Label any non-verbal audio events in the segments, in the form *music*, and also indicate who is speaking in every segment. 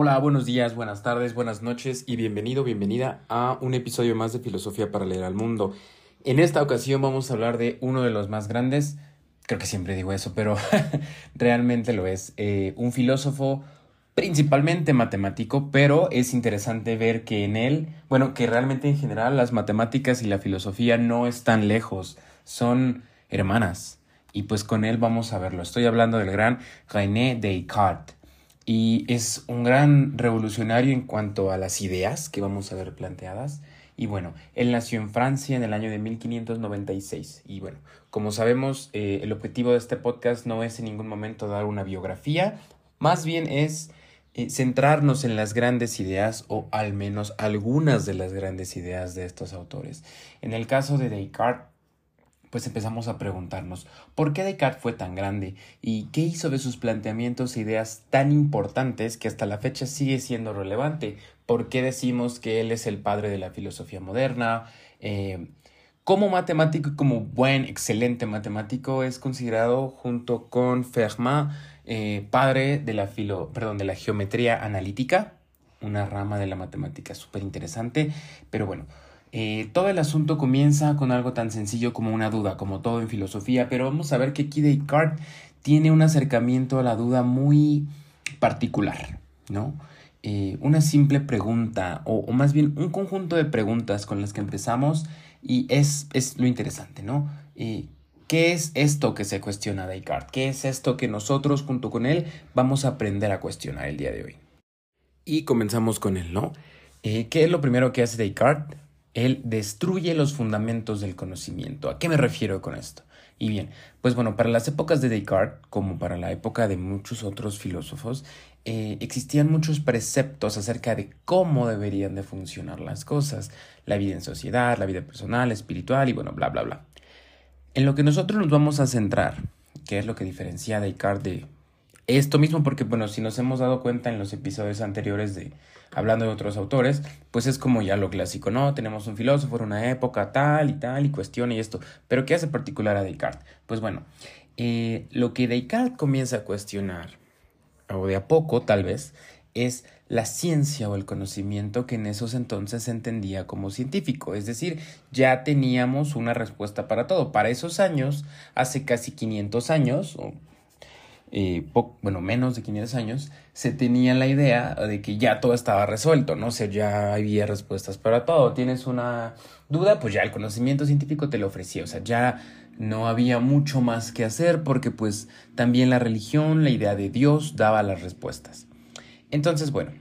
Speaker 1: Hola, buenos días, buenas tardes, buenas noches y bienvenido, bienvenida a un episodio más de Filosofía para leer al mundo. En esta ocasión vamos a hablar de uno de los más grandes, creo que siempre digo eso, pero *laughs* realmente lo es, eh, un filósofo principalmente matemático, pero es interesante ver que en él, bueno, que realmente en general las matemáticas y la filosofía no están lejos, son hermanas. Y pues con él vamos a verlo. Estoy hablando del gran René Descartes. Y es un gran revolucionario en cuanto a las ideas que vamos a ver planteadas. Y bueno, él nació en Francia en el año de 1596. Y bueno, como sabemos, eh, el objetivo de este podcast no es en ningún momento dar una biografía, más bien es eh, centrarnos en las grandes ideas o al menos algunas de las grandes ideas de estos autores. En el caso de Descartes, pues empezamos a preguntarnos por qué Descartes fue tan grande y qué hizo de sus planteamientos e ideas tan importantes que hasta la fecha sigue siendo relevante. ¿Por qué decimos que él es el padre de la filosofía moderna? Eh, como matemático y como buen, excelente matemático es considerado junto con Fermat eh, padre de la, filo, perdón, de la geometría analítica, una rama de la matemática súper interesante, pero bueno, eh, todo el asunto comienza con algo tan sencillo como una duda, como todo en filosofía, pero vamos a ver que aquí Descartes tiene un acercamiento a la duda muy particular, ¿no? Eh, una simple pregunta, o, o, más bien un conjunto de preguntas con las que empezamos, y es, es lo interesante, ¿no? ¿Qué es esto que se cuestiona Descartes? ¿Qué es esto que nosotros junto con él vamos a aprender a cuestionar el día de hoy? Y comenzamos con él, ¿no? Eh, ¿Qué es lo primero que hace Descartes? Él destruye los fundamentos del conocimiento. ¿A qué me refiero con esto? Y bien, pues bueno, para las épocas de Descartes, como para la época de muchos otros filósofos, eh, existían muchos preceptos acerca de cómo deberían de funcionar las cosas, la vida en sociedad, la vida personal, espiritual y bueno, bla, bla, bla. En lo que nosotros nos vamos a centrar, que es lo que diferencia a Descartes de esto mismo, porque bueno, si nos hemos dado cuenta en los episodios anteriores de hablando de otros autores, pues es como ya lo clásico, ¿no? Tenemos un filósofo en una época tal y tal y cuestiona y esto, pero ¿qué hace particular a Descartes? Pues bueno, eh, lo que Descartes comienza a cuestionar, o de a poco tal vez, es la ciencia o el conocimiento que en esos entonces se entendía como científico. Es decir, ya teníamos una respuesta para todo. Para esos años, hace casi 500 años, o bueno, menos de 500 años, se tenía la idea de que ya todo estaba resuelto, ¿no? O sea, ya había respuestas para todo. Tienes una duda, pues ya el conocimiento científico te lo ofrecía. O sea, ya no había mucho más que hacer porque pues también la religión, la idea de Dios daba las respuestas. Entonces, bueno,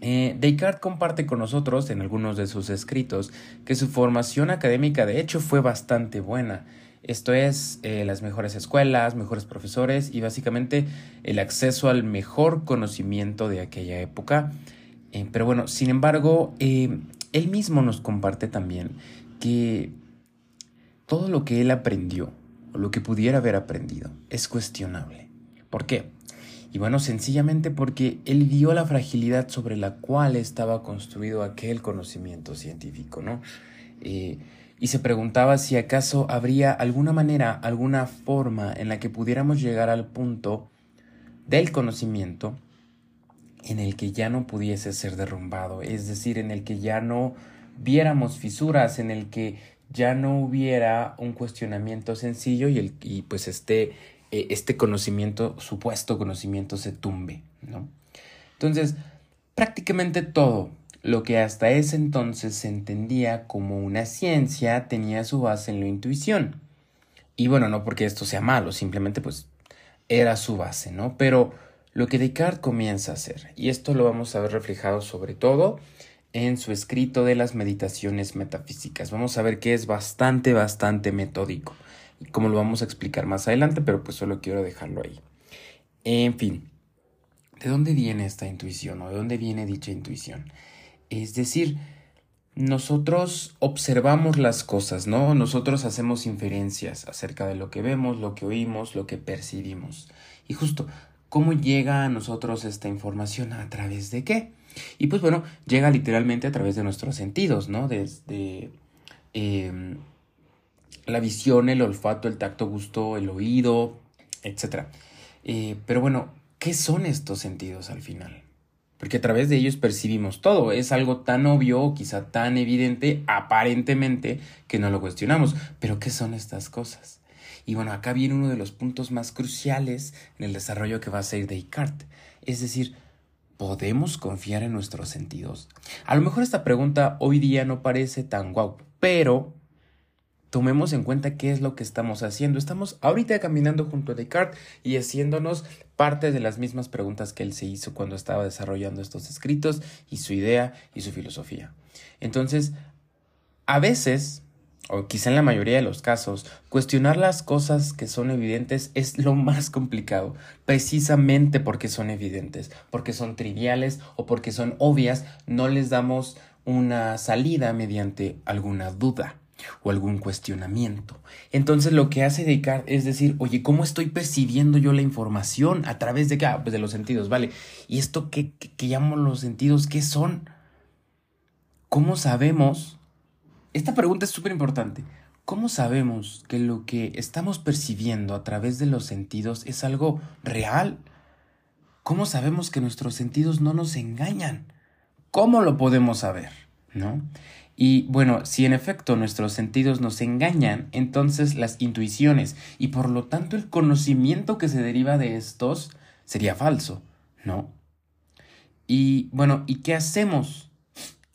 Speaker 1: eh, Descartes comparte con nosotros en algunos de sus escritos que su formación académica de hecho fue bastante buena. Esto es eh, las mejores escuelas, mejores profesores y básicamente el acceso al mejor conocimiento de aquella época. Eh, pero bueno, sin embargo, él mismo nos comparte también que todo lo que él aprendió, o lo que pudiera haber aprendido, es cuestionable. ¿Por qué? Y bueno, sencillamente porque él vio la fragilidad sobre la cual estaba construido aquel conocimiento científico, ¿no? Eh, y se preguntaba si acaso habría alguna manera, alguna forma en la que pudiéramos llegar al punto del conocimiento en el que ya no pudiese ser derrumbado, es decir, en el que ya no viéramos fisuras, en el que ya no hubiera un cuestionamiento sencillo y, el, y pues este eh, este conocimiento, supuesto conocimiento, se tumbe, ¿no? Entonces, prácticamente todo lo que hasta ese entonces se entendía como una ciencia tenía su base en la intuición. Y bueno, no porque esto sea malo, simplemente pues era su base, ¿no? Pero lo que Descartes comienza a hacer, y esto lo vamos a ver reflejado sobre todo en su escrito de las meditaciones metafísicas. Vamos a ver que es bastante, bastante metódico como lo vamos a explicar más adelante, pero pues solo quiero dejarlo ahí. En fin, ¿de dónde viene esta intuición o de dónde viene dicha intuición? Es decir, nosotros observamos las cosas, ¿no? Nosotros hacemos inferencias acerca de lo que vemos, lo que oímos, lo que percibimos. Y justo, ¿cómo llega a nosotros esta información? ¿A través de qué? Y pues bueno, llega literalmente a través de nuestros sentidos, ¿no? Desde eh, la visión, el olfato, el tacto, gusto, el oído, etc. Eh, pero bueno, ¿qué son estos sentidos al final? Porque a través de ellos percibimos todo. Es algo tan obvio, quizá tan evidente, aparentemente, que no lo cuestionamos. Pero ¿qué son estas cosas? Y bueno, acá viene uno de los puntos más cruciales en el desarrollo que va a ser Descartes. Es decir, ¿podemos confiar en nuestros sentidos? A lo mejor esta pregunta hoy día no parece tan guau, pero tomemos en cuenta qué es lo que estamos haciendo. Estamos ahorita caminando junto a Descartes y haciéndonos parte de las mismas preguntas que él se hizo cuando estaba desarrollando estos escritos y su idea y su filosofía. Entonces, a veces, o quizá en la mayoría de los casos, cuestionar las cosas que son evidentes es lo más complicado, precisamente porque son evidentes, porque son triviales o porque son obvias, no les damos una salida mediante alguna duda o algún cuestionamiento. Entonces lo que hace Descartes es decir, oye, ¿cómo estoy percibiendo yo la información? ¿A través de qué? Ah, pues de los sentidos, ¿vale? ¿Y esto qué, qué, llamo los sentidos? ¿Qué son? ¿Cómo sabemos? Esta pregunta es súper importante. ¿Cómo sabemos que lo que estamos percibiendo a través de los sentidos es algo real? ¿Cómo sabemos que nuestros sentidos no nos engañan? ¿Cómo lo podemos saber? ¿No? Y bueno, si en efecto nuestros sentidos nos engañan, entonces las intuiciones y por lo tanto el conocimiento que se deriva de estos sería falso, ¿no? Y bueno, ¿y qué hacemos?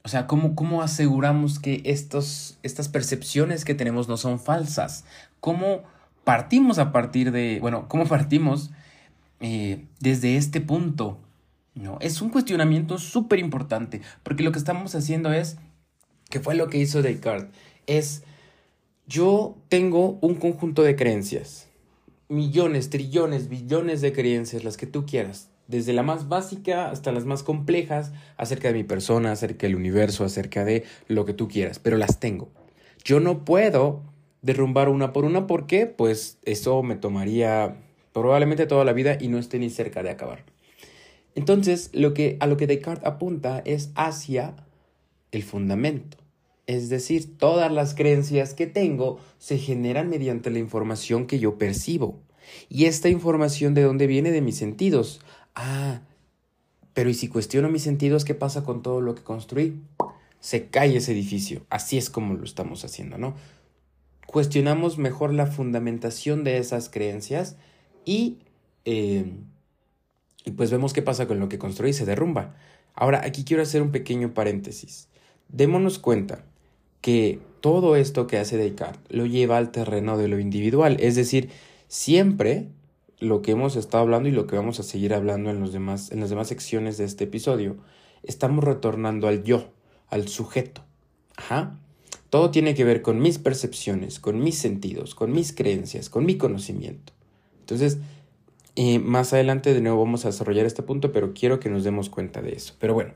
Speaker 1: O sea, ¿cómo, cómo aseguramos que estos, estas percepciones que tenemos no son falsas? ¿Cómo partimos a partir de, bueno, *laughs* cómo partimos eh, desde este punto? ¿No? Es un cuestionamiento súper importante, porque lo que estamos haciendo es que fue lo que hizo Descartes, es yo tengo un conjunto de creencias, millones, trillones, billones de creencias, las que tú quieras, desde la más básica hasta las más complejas, acerca de mi persona, acerca del universo, acerca de lo que tú quieras, pero las tengo. Yo no puedo derrumbar una por una porque pues eso me tomaría probablemente toda la vida y no esté ni cerca de acabar. Entonces, lo que, a lo que Descartes apunta es hacia el fundamento. Es decir, todas las creencias que tengo se generan mediante la información que yo percibo. ¿Y esta información de dónde viene? De mis sentidos. Ah, pero ¿y si cuestiono mis sentidos, qué pasa con todo lo que construí? Se cae ese edificio. Así es como lo estamos haciendo, ¿no? Cuestionamos mejor la fundamentación de esas creencias y, eh, y pues vemos qué pasa con lo que construí, se derrumba. Ahora, aquí quiero hacer un pequeño paréntesis. Démonos cuenta que todo esto que hace Descartes lo lleva al terreno de lo individual, es decir, siempre lo que hemos estado hablando y lo que vamos a seguir hablando en, los demás, en las demás secciones de este episodio, estamos retornando al yo, al sujeto. Ajá. Todo tiene que ver con mis percepciones, con mis sentidos, con mis creencias, con mi conocimiento. Entonces, eh, más adelante de nuevo vamos a desarrollar este punto, pero quiero que nos demos cuenta de eso. Pero bueno,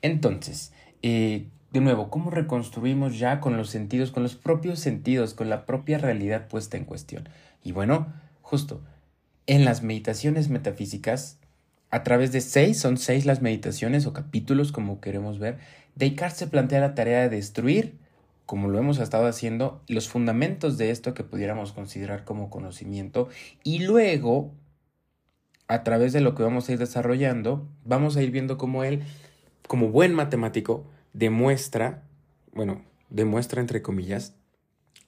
Speaker 1: entonces, eh, de nuevo, ¿cómo reconstruimos ya con los sentidos, con los propios sentidos, con la propia realidad puesta en cuestión? Y bueno, justo, en las meditaciones metafísicas, a través de seis, son seis las meditaciones o capítulos como queremos ver, Descartes se plantea la tarea de destruir, como lo hemos estado haciendo, los fundamentos de esto que pudiéramos considerar como conocimiento y luego, a través de lo que vamos a ir desarrollando, vamos a ir viendo cómo él, como buen matemático, demuestra, bueno, demuestra entre comillas,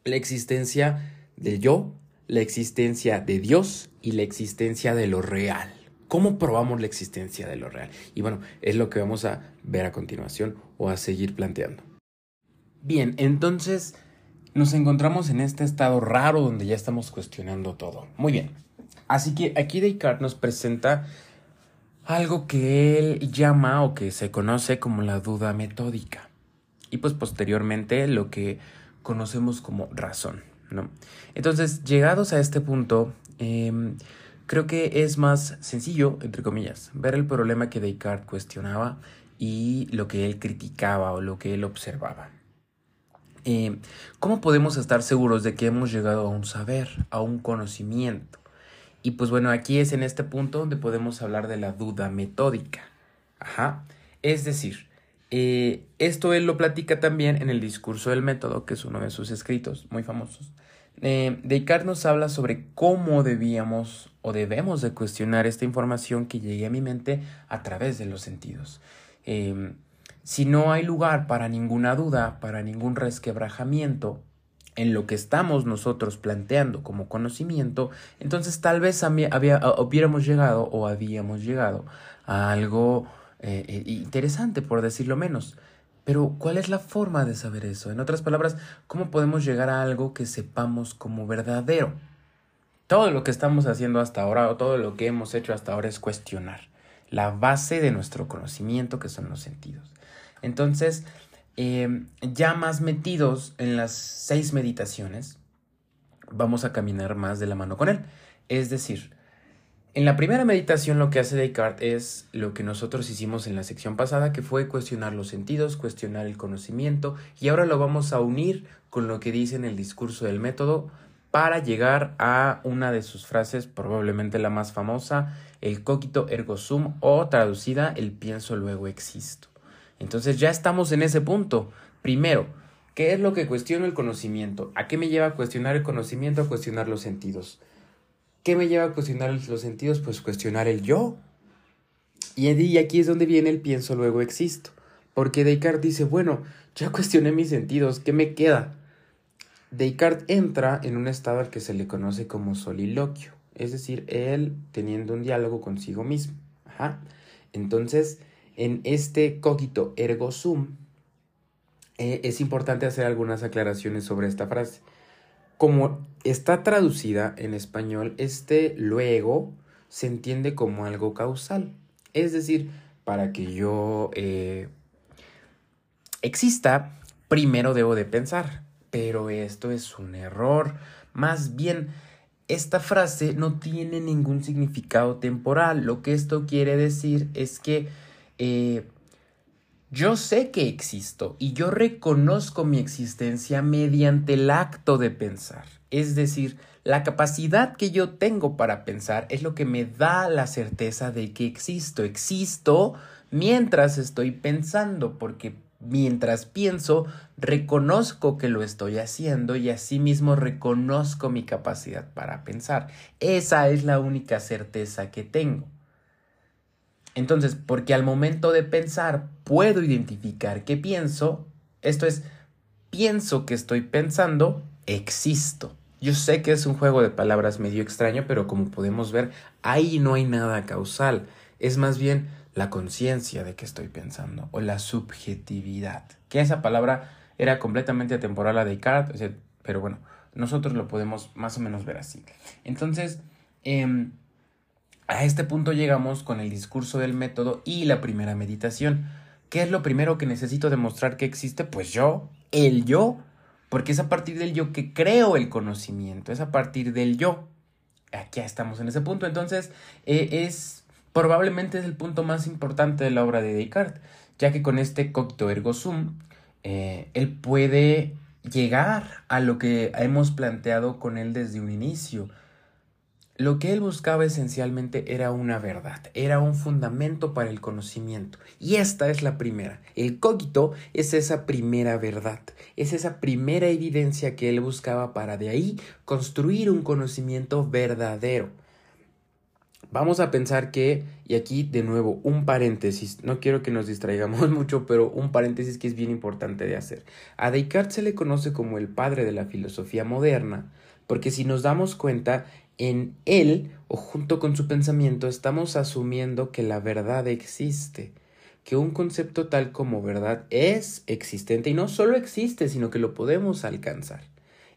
Speaker 1: la existencia del yo, la existencia de Dios y la existencia de lo real. ¿Cómo probamos la existencia de lo real? Y bueno, es lo que vamos a ver a continuación o a seguir planteando. Bien, entonces nos encontramos en este estado raro donde ya estamos cuestionando todo. Muy bien. Así que aquí Descartes nos presenta algo que él llama o que se conoce como la duda metódica y pues posteriormente lo que conocemos como razón, ¿no? Entonces, llegados a este punto, em, creo que es más sencillo, entre comillas, ver el problema que Descartes cuestionaba y lo que él criticaba o lo que él observaba. Em, ¿Cómo podemos estar seguros de que hemos llegado a un saber, a un conocimiento? Y pues bueno, aquí es en este punto donde podemos hablar de la duda metódica. Ajá. Es decir, eh, esto él lo platica también en el discurso del método, que es uno de sus escritos muy famosos, Eh, Descartes nos habla sobre cómo debíamos o debemos de cuestionar esta información que llegue a mi mente a través de los sentidos. Em, si no hay lugar para ninguna duda, para ningún resquebrajamiento en lo que estamos nosotros planteando como conocimiento, entonces tal vez había, hubiéramos llegado o habíamos llegado a algo eh, eh, interesante, por decirlo menos. Pero, ¿cuál es la forma de saber eso? En otras palabras, ¿cómo podemos llegar a algo que sepamos como verdadero? Todo lo que estamos haciendo hasta ahora o todo lo que hemos hecho hasta ahora es cuestionar la base de nuestro conocimiento que son los sentidos. Entonces, em, ya más metidos en las seis meditaciones, vamos a caminar más de la mano con él. Es decir, en la primera meditación lo que hace Descartes es lo que nosotros hicimos en la sección pasada, que fue cuestionar los sentidos, cuestionar el conocimiento, y ahora lo vamos a unir con lo que dice en el discurso del método para llegar a una de sus frases, probablemente la más famosa, el cogito ergo sum o traducida el pienso luego existo. Entonces ya estamos en ese punto. Primero, ¿qué es lo que cuestiona el conocimiento? ¿A qué me lleva a cuestionar el conocimiento? A cuestionar los sentidos. ¿Qué me lleva a cuestionar los sentidos? Pues cuestionar el yo. Y aquí es donde viene el pienso luego existo. Porque Descartes dice, bueno, ya cuestioné mis sentidos, ¿qué me queda? Descartes entra en un estado al que se le conoce como soliloquio, es decir, él teniendo un diálogo consigo mismo. Entonces, en este cogito ergo sum, eh, es importante hacer algunas aclaraciones sobre esta frase como está traducida en español, este luego se entiende como algo causal. Es decir, para que yo eh, exista, primero debo de pensar. Pero esto es un error. Más bien, esta frase no tiene ningún significado temporal. Lo que esto quiere decir es que eh, yo sé que existo y yo reconozco mi existencia mediante el acto de pensar. Es decir, la capacidad que yo tengo para pensar es lo que me da la certeza de que existo. Existo mientras estoy pensando, porque mientras pienso, reconozco que lo estoy haciendo y asimismo reconozco mi capacidad para pensar. Esa es la única certeza que tengo. Entonces, porque al momento de pensar puedo identificar qué pienso, esto es, pienso que estoy pensando, existo. Yo sé que es un juego de palabras medio extraño, pero como podemos ver, ahí no hay nada causal. Es más bien la conciencia de que estoy pensando o la subjetividad. Que esa palabra era completamente atemporal a Descartes, pero bueno, nosotros lo podemos más o menos ver así. Entonces, eh, a este punto llegamos con el discurso del método y la primera meditación. ¿Qué es lo primero que necesito demostrar que existe? Pues yo, el yo, porque es a partir del yo que creo el conocimiento, es a partir del yo. Aquí estamos en ese punto, entonces eh, es probablemente es el punto más importante de la obra de Descartes, ya que con este cogito ergo sum, eh, él puede llegar a lo que hemos planteado con él desde un inicio, lo que él buscaba esencialmente era una verdad, era un fundamento para el conocimiento. Y esta es la primera. El cogito es esa primera verdad, es esa primera evidencia que él buscaba para de ahí construir un conocimiento verdadero. Vamos a pensar que, y aquí de nuevo un paréntesis, no quiero que nos distraigamos *laughs* mucho, pero un paréntesis que es bien importante de hacer. A Descartes se le conoce como el padre de la filosofía moderna, porque si nos damos cuenta, en él o junto con su pensamiento estamos asumiendo que la verdad existe, que un concepto tal como verdad es existente y no solo existe, sino que lo podemos alcanzar.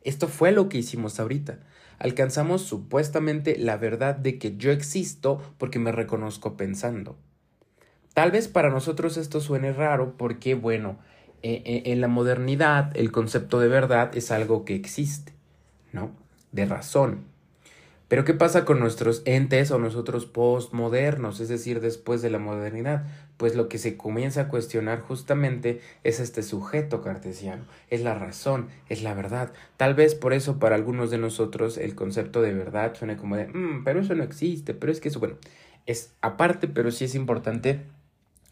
Speaker 1: Esto fue lo que hicimos ahorita. Alcanzamos supuestamente la verdad de que yo existo porque me reconozco pensando. Tal vez para nosotros esto suene raro porque, bueno, eh, eh, en la modernidad el concepto de verdad es algo que existe, ¿no? De razón, pero ¿qué pasa con nuestros entes o nosotros postmodernos, es decir, después de la modernidad? Pues lo que se comienza a cuestionar justamente es este sujeto cartesiano, es la razón, es la verdad. Tal vez por eso para algunos de nosotros el concepto de verdad suene como de, mm, pero eso no existe, pero es que eso, bueno, es aparte, pero sí es importante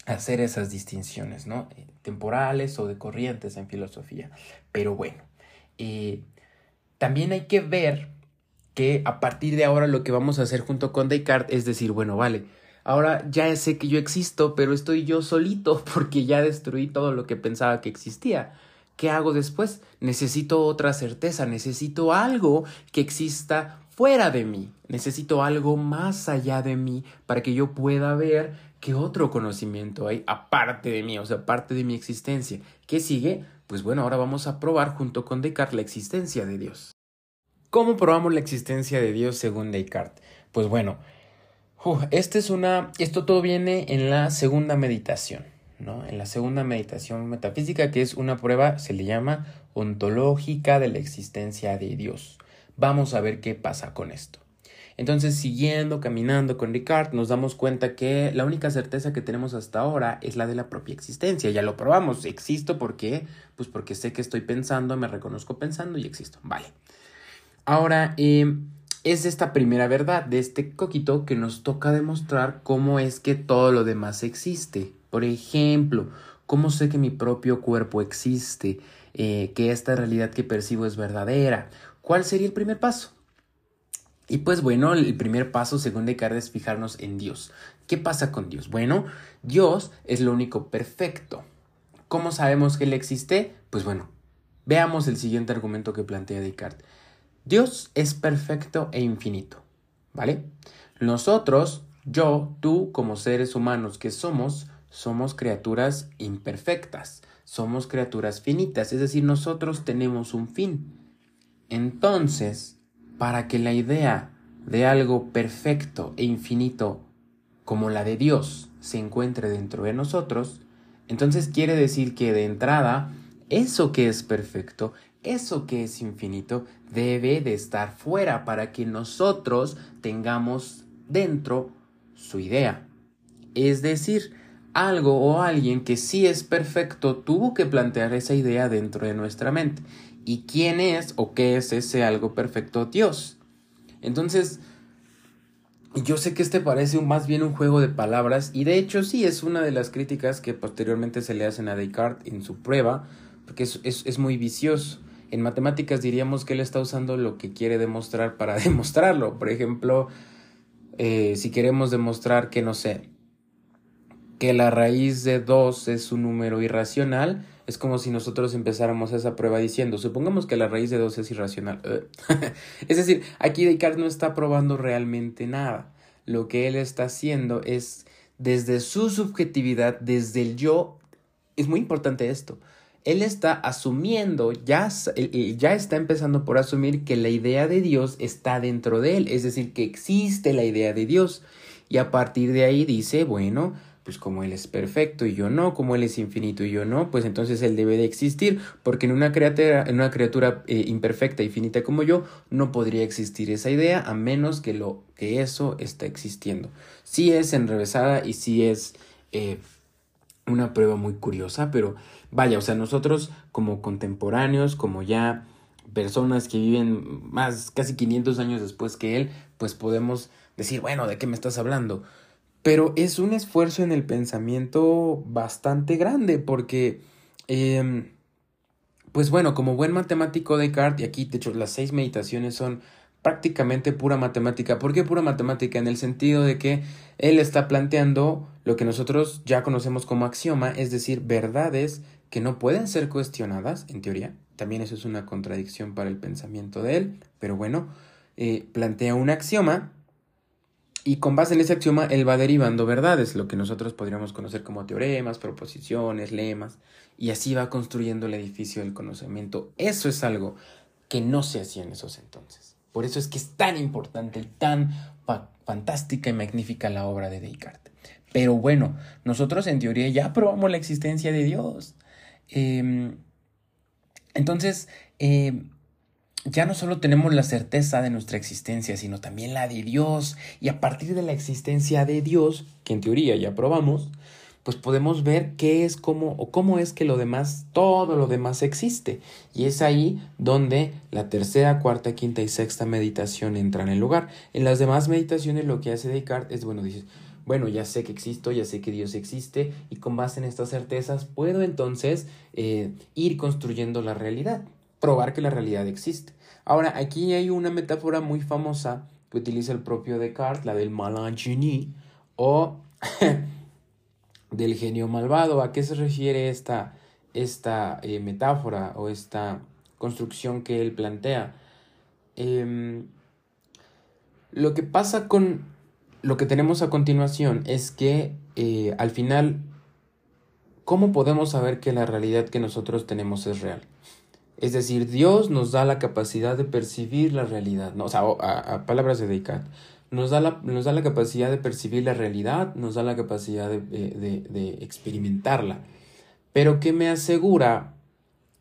Speaker 1: hacer esas distinciones, ¿no? Eh, temporales o de corrientes en filosofía. Pero bueno, eh, también hay que ver que a partir de ahora lo que vamos a hacer junto con Descartes es decir, bueno, vale, ahora ya sé que yo existo, pero estoy yo solito *laughs* porque ya destruí todo lo que pensaba que existía. ¿Qué hago después? Necesito otra certeza, necesito algo que exista fuera de mí, necesito algo más allá de mí para que yo pueda ver qué otro conocimiento hay aparte de mí, o sea, aparte de mi existencia. ¿Qué sigue? Pues bueno, ahora vamos a probar junto con Descartes la existencia de Dios. ¿Cómo probamos la existencia de Dios según Descartes? Pues bueno, este es una, esto todo viene en la segunda meditación, ¿no? En la segunda meditación metafísica, que es una prueba, se le llama ontológica de la existencia de Dios. Vamos a ver qué pasa con esto. Entonces, siguiendo, caminando con Descartes, nos damos cuenta que la única certeza que tenemos hasta ahora es la de la propia existencia. Ya lo probamos, existo porque, pues porque sé que estoy pensando, me reconozco pensando y existo. Vale. Ahora, eh, es esta primera verdad de este coquito que nos toca demostrar cómo es que todo lo demás existe. Por ejemplo, cómo sé que mi propio cuerpo existe, eh, que esta realidad que percibo es verdadera. ¿Cuál sería el primer paso? Y pues bueno, el primer paso según Descartes es fijarnos en Dios. ¿Qué pasa con Dios? Bueno, Dios es lo único perfecto. ¿Cómo sabemos que Él existe? Pues bueno, veamos el siguiente argumento que plantea Descartes. Dios es perfecto e infinito, ¿vale? Nosotros, yo, tú, como seres humanos que somos, somos criaturas imperfectas, somos criaturas finitas, es decir, nosotros tenemos un fin. Entonces, para que la idea de algo perfecto e infinito como la de Dios se encuentre dentro de nosotros, entonces quiere decir que de entrada, eso que es perfecto eso que es infinito debe de estar fuera para que nosotros tengamos dentro su idea. Es decir, algo o alguien que sí es perfecto tuvo que plantear esa idea dentro de nuestra mente. ¿Y quién es o qué es ese algo perfecto? Dios. Entonces, yo sé que este parece más bien un juego de palabras y de hecho sí es una de las críticas que posteriormente se le hacen a Descartes en su prueba, porque es, es muy vicioso. En matemáticas diríamos que él está usando lo que quiere demostrar para *laughs* demostrarlo. Por ejemplo, eh, si queremos demostrar que, no sé, que la raíz de 2 es un número irracional, es como si nosotros empezáramos esa prueba diciendo, supongamos que la raíz de 2 es irracional. *laughs* es decir, aquí Descartes no está probando realmente nada. Lo que él está haciendo es, desde su subjetividad, desde el yo, es muy importante esto, él está asumiendo, ya, ya está empezando por asumir que la idea de Dios está dentro de él, es decir, que existe la idea de Dios. Y a partir de ahí dice, bueno, pues como Él es perfecto y yo no, como Él es infinito y yo no, pues entonces Él debe de existir, porque en una criatura, en una criatura eh, imperfecta y finita como yo, no podría existir esa idea a menos que, lo, que eso está existiendo. Sí es enrevesada y sí es eh, una prueba muy curiosa, pero vaya, o sea, nosotros como contemporáneos, como ya personas que viven más, casi 500 años después que él, pues podemos decir, bueno, ¿de qué me estás hablando? Pero es un esfuerzo en el pensamiento bastante grande porque, eh, pues bueno, como buen matemático de Descartes, y aquí de hecho las seis meditaciones son prácticamente pura matemática. ¿Por qué pura matemática? En el sentido de que él está planteando lo que nosotros ya conocemos como axioma, es decir, verdades que no pueden ser cuestionadas, en teoría. También eso es una contradicción para el pensamiento de él, pero bueno, eh, plantea un axioma y con base en ese axioma él va derivando verdades, lo que nosotros podríamos conocer como teoremas, proposiciones, lemas, y así va construyendo el edificio del conocimiento. Eso es algo que no se hacía en esos entonces. Por eso es que es tan importante, tan fantástica y magnífica la obra de Descartes. Pero bueno, nosotros en teoría ya probamos la existencia de Dios. Em, entonces, em, ya no solo tenemos la certeza de nuestra existencia, sino también la de Dios. Y a partir de la existencia de Dios, que en teoría ya probamos, pues podemos ver qué es cómo o cómo es que lo demás, todo lo demás existe. Y es ahí donde la tercera, cuarta, quinta y sexta meditación entran en lugar. En las demás meditaciones lo que hace Descartes es, bueno, dices, bueno, ya sé que existo, ya sé que Dios existe y con base en estas certezas puedo entonces eh, ir construyendo la realidad. probar que la realidad existe. Ahora, aquí hay una metáfora muy famosa que utiliza el propio Descartes, la del malin o *laughs* del genio malvado. ¿A qué se refiere esta, esta eh, metáfora o esta construcción que él plantea? Em, lo que pasa con lo que tenemos a continuación es que eh, al final, ¿cómo podemos saber que la realidad que nosotros tenemos es real? Es decir, Dios nos da la capacidad de percibir la realidad, ¿no? o sea, a, palabras de Descartes, nos da, la, nos da la capacidad de percibir la realidad, nos da la capacidad de, de experimentarla. Pero ¿qué me asegura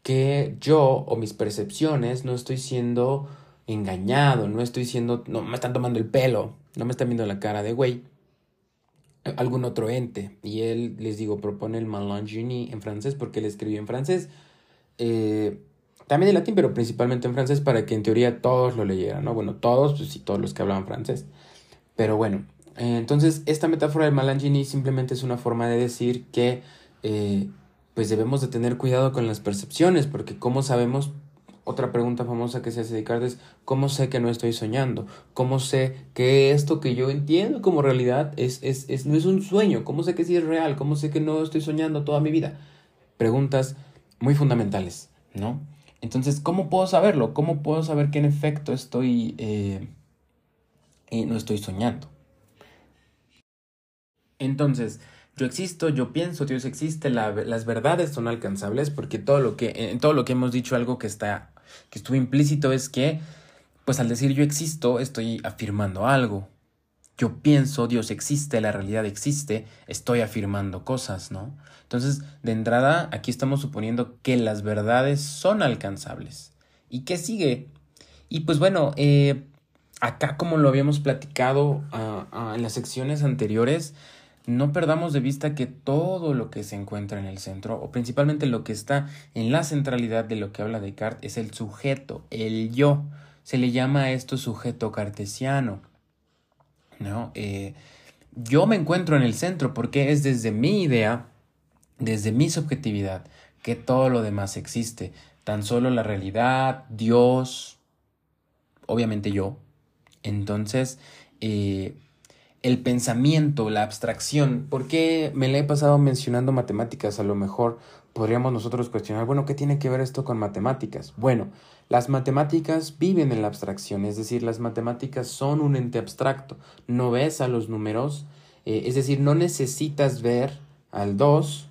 Speaker 1: que yo o mis percepciones no estoy siendo engañado, no estoy siendo, no me están tomando el pelo, no me están viendo la cara de güey, algún otro ente. Y él, les digo, propone el Malangini en francés porque él escribió en francés. Eh, también en latín, pero principalmente en francés para que en teoría todos lo leyeran, ¿no? Bueno, todos, pues sí, todos los que hablaban francés. Pero bueno, eh, entonces esta metáfora del Malangini simplemente es una forma de decir que eh, pues debemos de tener cuidado con las percepciones, porque como sabemos, otra pregunta famosa que se hace de Descartes es, ¿cómo sé que no estoy soñando? ¿Cómo sé que esto que yo entiendo como realidad es, es, es, no es un sueño? ¿Cómo sé que sí es real? ¿Cómo sé que no estoy soñando toda mi vida? Preguntas muy fundamentales, ¿no? Entonces, ¿cómo puedo saberlo? ¿Cómo puedo saber que en efecto estoy, eh, eh, no estoy soñando? Entonces, yo existo, yo pienso, Dios existe, las verdades son alcanzables, porque todo lo que, en todo lo que hemos dicho, algo que está, que estuvo implícito es que, pues al decir yo existo, estoy afirmando algo. Yo pienso, Dios existe, la realidad existe, estoy afirmando cosas, ¿no? Entonces, de entrada, aquí estamos suponiendo que las verdades son alcanzables. ¿Y qué sigue? Y pues bueno, eh, acá como lo habíamos platicado ah, ah, en las secciones anteriores, no perdamos de vista que todo lo que se encuentra en el centro, o principalmente lo que está en la centralidad de lo que habla Descartes, es el sujeto, el yo. Se le llama a esto sujeto cartesiano. ¿No? Eh, yo me encuentro en el centro porque es desde mi idea desde mi subjetividad, que todo lo demás existe, tan solo la realidad, Dios, obviamente yo. Entonces, eh, el pensamiento, la abstracción, ¿por qué me le he pasado mencionando matemáticas? A lo mejor podríamos nosotros cuestionar, bueno, ¿qué tiene que ver esto con matemáticas? Bueno, las matemáticas viven en la abstracción, es decir, las matemáticas son un ente abstracto, no ves a los números, eh, es decir, no necesitas ver al 2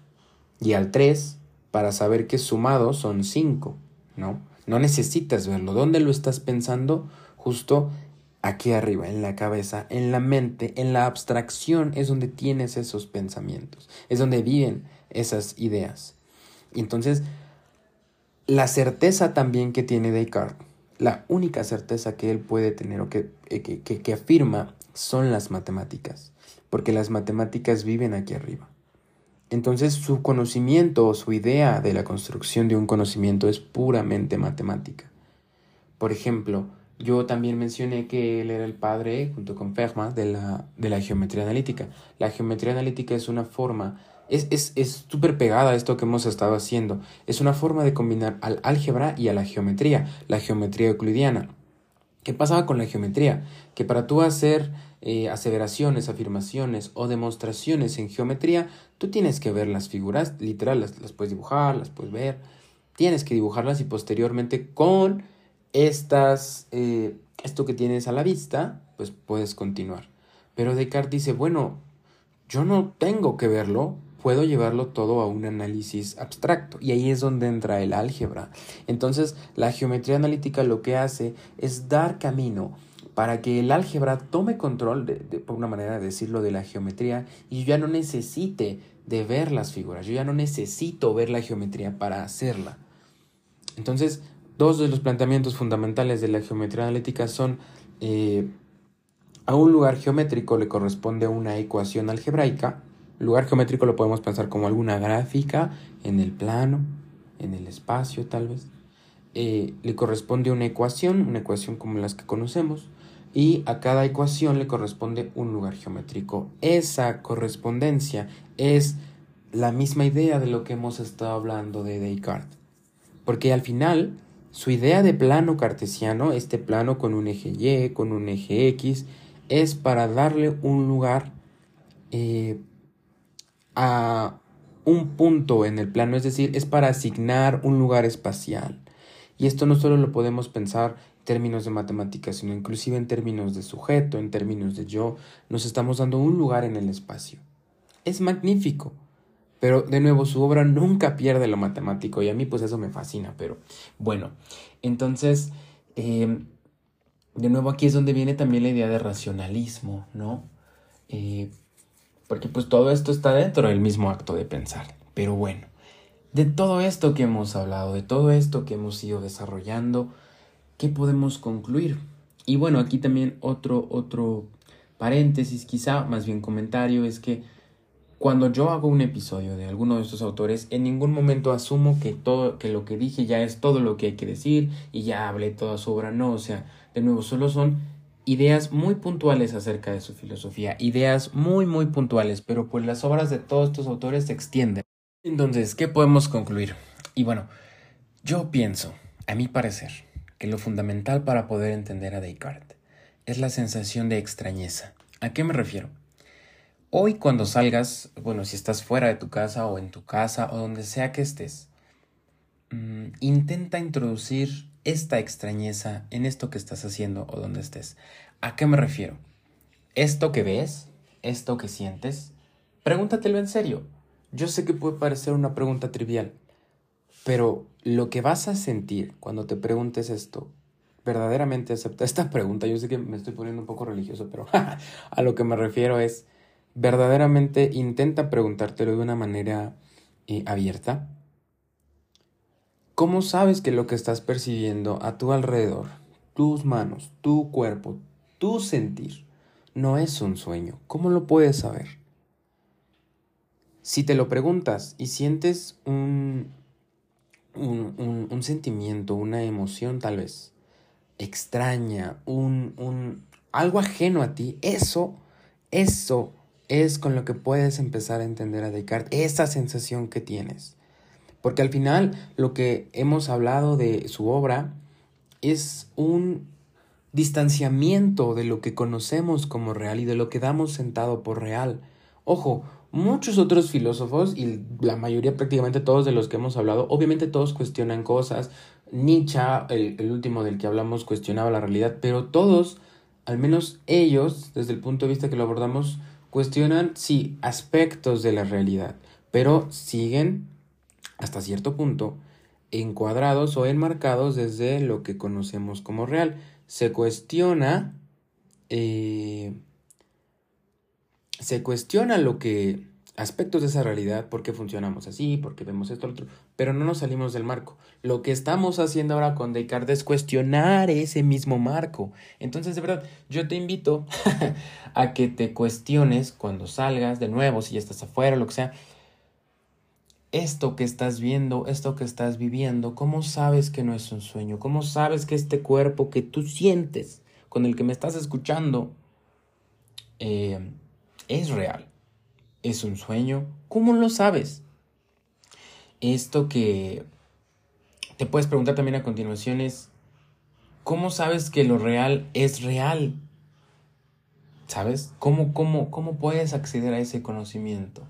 Speaker 1: y al 3 para saber que sumados son 5, ¿no? No necesitas verlo. ¿Dónde lo estás pensando? Justo aquí arriba, en la cabeza, en la mente, en la abstracción es donde tienes esos pensamientos, es donde viven esas ideas. Y entonces, la certeza también que tiene Descartes, la única certeza que él puede tener o que, que, que, que afirma son las matemáticas, porque las matemáticas viven aquí arriba. Entonces su conocimiento o su idea de la construcción de un conocimiento es puramente matemática. Por ejemplo, yo también mencioné que él era el padre, junto con Fermat, de la, de la geometría analítica. La geometría analítica es una forma, es súper es, pegada esto que hemos estado haciendo. Es una forma de combinar al álgebra y a la geometría, la geometría euclidiana. ¿Qué pasaba con la geometría? Que para tú hacer eh, aseveraciones, afirmaciones o demostraciones en geometría, tú tienes que ver las figuras, literal, las, puedes dibujar, las puedes ver, tienes que dibujarlas y posteriormente con estas, eh, esto que tienes a la vista, pues puedes continuar. Pero Descartes dice, bueno, yo no tengo que verlo, puedo llevarlo todo a un análisis abstracto y ahí es donde entra el álgebra. Entonces, la geometría analítica lo que hace es dar camino para que el álgebra tome control, de, por una manera de decirlo, de la geometría y yo ya no necesite de ver las figuras, yo ya no necesito ver la geometría para hacerla. Entonces, dos de los planteamientos fundamentales de la geometría analítica son eh, a un lugar geométrico le corresponde una ecuación algebraica. Lugar geométrico lo podemos pensar como alguna gráfica en el plano, en el espacio tal vez. Eh, le corresponde una ecuación, una ecuación como las que conocemos y a cada ecuación le corresponde un lugar geométrico. Esa correspondencia es la misma idea de lo que hemos estado hablando de Descartes. Porque al final Su idea de plano cartesiano, este plano con un eje Y, con un eje X, es para darle un lugar eh, a un punto en el plano, es decir, es para asignar un lugar espacial. Y esto no solo lo podemos pensar en términos de matemáticas, sino inclusive en términos de sujeto, en términos de yo, nos estamos dando un lugar en el espacio. Es magnífico. Pero de nuevo, su obra nunca pierde lo matemático y a mí pues eso me fascina. Pero bueno, entonces, em, de nuevo aquí es donde viene también la idea de racionalismo, ¿no? Eh, porque pues todo esto está dentro del mismo acto de pensar. Pero bueno, de todo esto que hemos hablado, de todo esto que hemos ido desarrollando, ¿qué podemos concluir? Y bueno, aquí también otro, otro paréntesis, quizá más bien comentario, es que cuando yo hago un episodio de alguno de estos autores, en ningún momento asumo que todo, que lo que dije ya es todo lo que hay que decir y ya hablé toda su obra. No, o sea, de nuevo, solo son ideas muy puntuales acerca de su filosofía, ideas muy, muy puntuales, pero pues las obras de todos estos autores se extienden. Entonces, ¿qué podemos concluir? Y bueno, yo pienso, a mi parecer, que lo fundamental para poder entender a Descartes es la sensación de extrañeza. ¿A qué me refiero? Hoy cuando salgas, bueno, si estás fuera de tu casa o en tu casa o donde sea que estés, mm, intenta introducir esta extrañeza en esto que estás haciendo o donde estés. ¿A qué me refiero? Esto que ves, esto que sientes, pregúntatelo en serio. Yo sé que puede parecer una pregunta trivial, pero lo que vas a sentir cuando te preguntes esto, verdaderamente acepta esta *laughs* pregunta. Yo sé que me estoy poniendo un poco religioso, pero *laughs* a lo que me refiero es, verdaderamente intenta preguntártelo de una manera eh, abierta. ¿Cómo sabes que lo que estás percibiendo a tu alrededor, tus manos, tu cuerpo, tu sentir, no es un sueño? ¿Cómo lo puedes saber? Si te lo preguntas y sientes un, un, un, sentimiento, una emoción tal vez extraña, un, algo ajeno a ti, eso, eso es con lo que puedes empezar a entender a Descartes, esa sensación que tienes. Porque al final lo que hemos hablado de su obra es un distanciamiento de lo que conocemos como real y de lo que damos sentado por real. Ojo, muchos otros filósofos, y la mayoría prácticamente todos de los que hemos hablado, obviamente todos cuestionan cosas. Nietzsche, el, último del que hablamos, cuestionaba la realidad, pero todos, al menos ellos, desde el punto de vista que lo abordamos, cuestionan, sí, aspectos de la realidad, pero siguen, hasta cierto punto, encuadrados o enmarcados desde lo que conocemos como real. Se cuestiona, eh, se cuestiona lo que aspectos de esa realidad, por qué funcionamos así, por qué vemos esto, lo otro, pero no nos salimos del marco. Lo que estamos haciendo ahora con Descartes es cuestionar ese mismo marco. Entonces, de verdad, yo te invito *laughs* a que te cuestiones cuando salgas de nuevo, si ya estás afuera, lo que sea, esto que estás viendo, esto que estás viviendo, ¿cómo sabes que no es un sueño? ¿Cómo sabes que este cuerpo que tú sientes, con el que me estás escuchando, eh, es real? ¿Es un sueño? ¿Cómo lo sabes? Esto que te puedes preguntar también a continuación es, ¿cómo sabes que lo real es real? ¿Sabes? ¿Cómo, cómo, cómo puedes acceder a ese conocimiento?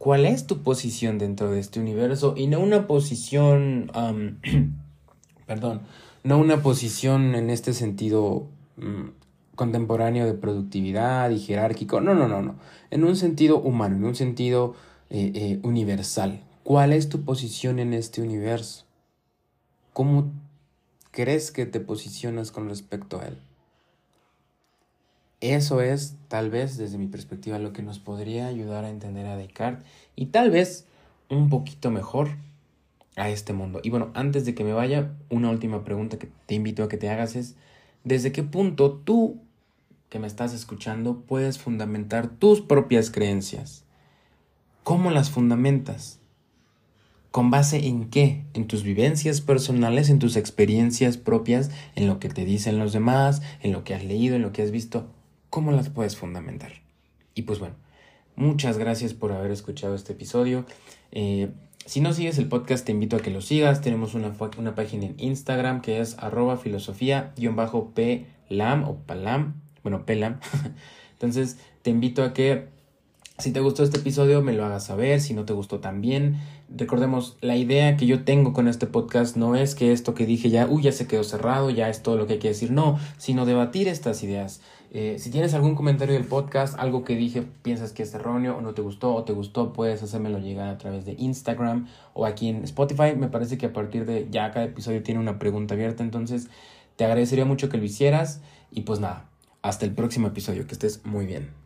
Speaker 1: ¿Cuál es tu posición dentro de este universo? Y no una posición, *clears throat* perdón, no una posición en este sentido mm, contemporáneo de productividad y jerárquico. No, no, no, no. En un sentido humano, en un sentido eh, eh, universal. ¿Cuál es tu posición en este universo? ¿Cómo crees que te posicionas con respecto a él? Eso es, tal vez, desde mi perspectiva, lo que nos podría ayudar a entender a Descartes y tal vez un poquito mejor a este mundo. Y bueno, antes de que me vaya, una última pregunta que te invito a que te hagas es, ¿desde qué punto tú que me estás escuchando puedes fundamentar tus propias creencias. ¿Cómo las fundamentas? ¿Con base en qué? En tus vivencias personales, en tus experiencias propias, en lo que te dicen los demás, en lo que has leído, en lo que has visto. ¿Cómo las puedes fundamentar? Y pues bueno, muchas gracias por haber escuchado este episodio. Eh, Si no sigues el podcast, te invito a que lo sigas. Tenemos una, una página en Instagram que es arroba filosofía-plam o palam. Bueno, pelam. *laughs* Entonces, te invito a que si te gustó este episodio, me lo hagas saber. Si no te gustó también. Recordemos, la idea que yo tengo con este podcast no es que esto que dije ya, uy, ya se quedó cerrado, ya es todo lo que hay que decir. No, sino debatir estas ideas. Eh, si tienes algún comentario del podcast, algo que dije, piensas que es erróneo o no te gustó o te gustó, puedes hacérmelo llegar a través de Instagram o aquí en Spotify. Me parece que a partir de ya cada episodio tiene una pregunta abierta, entonces te agradecería mucho que lo hicieras y pues nada, hasta el próximo episodio, que estés muy bien.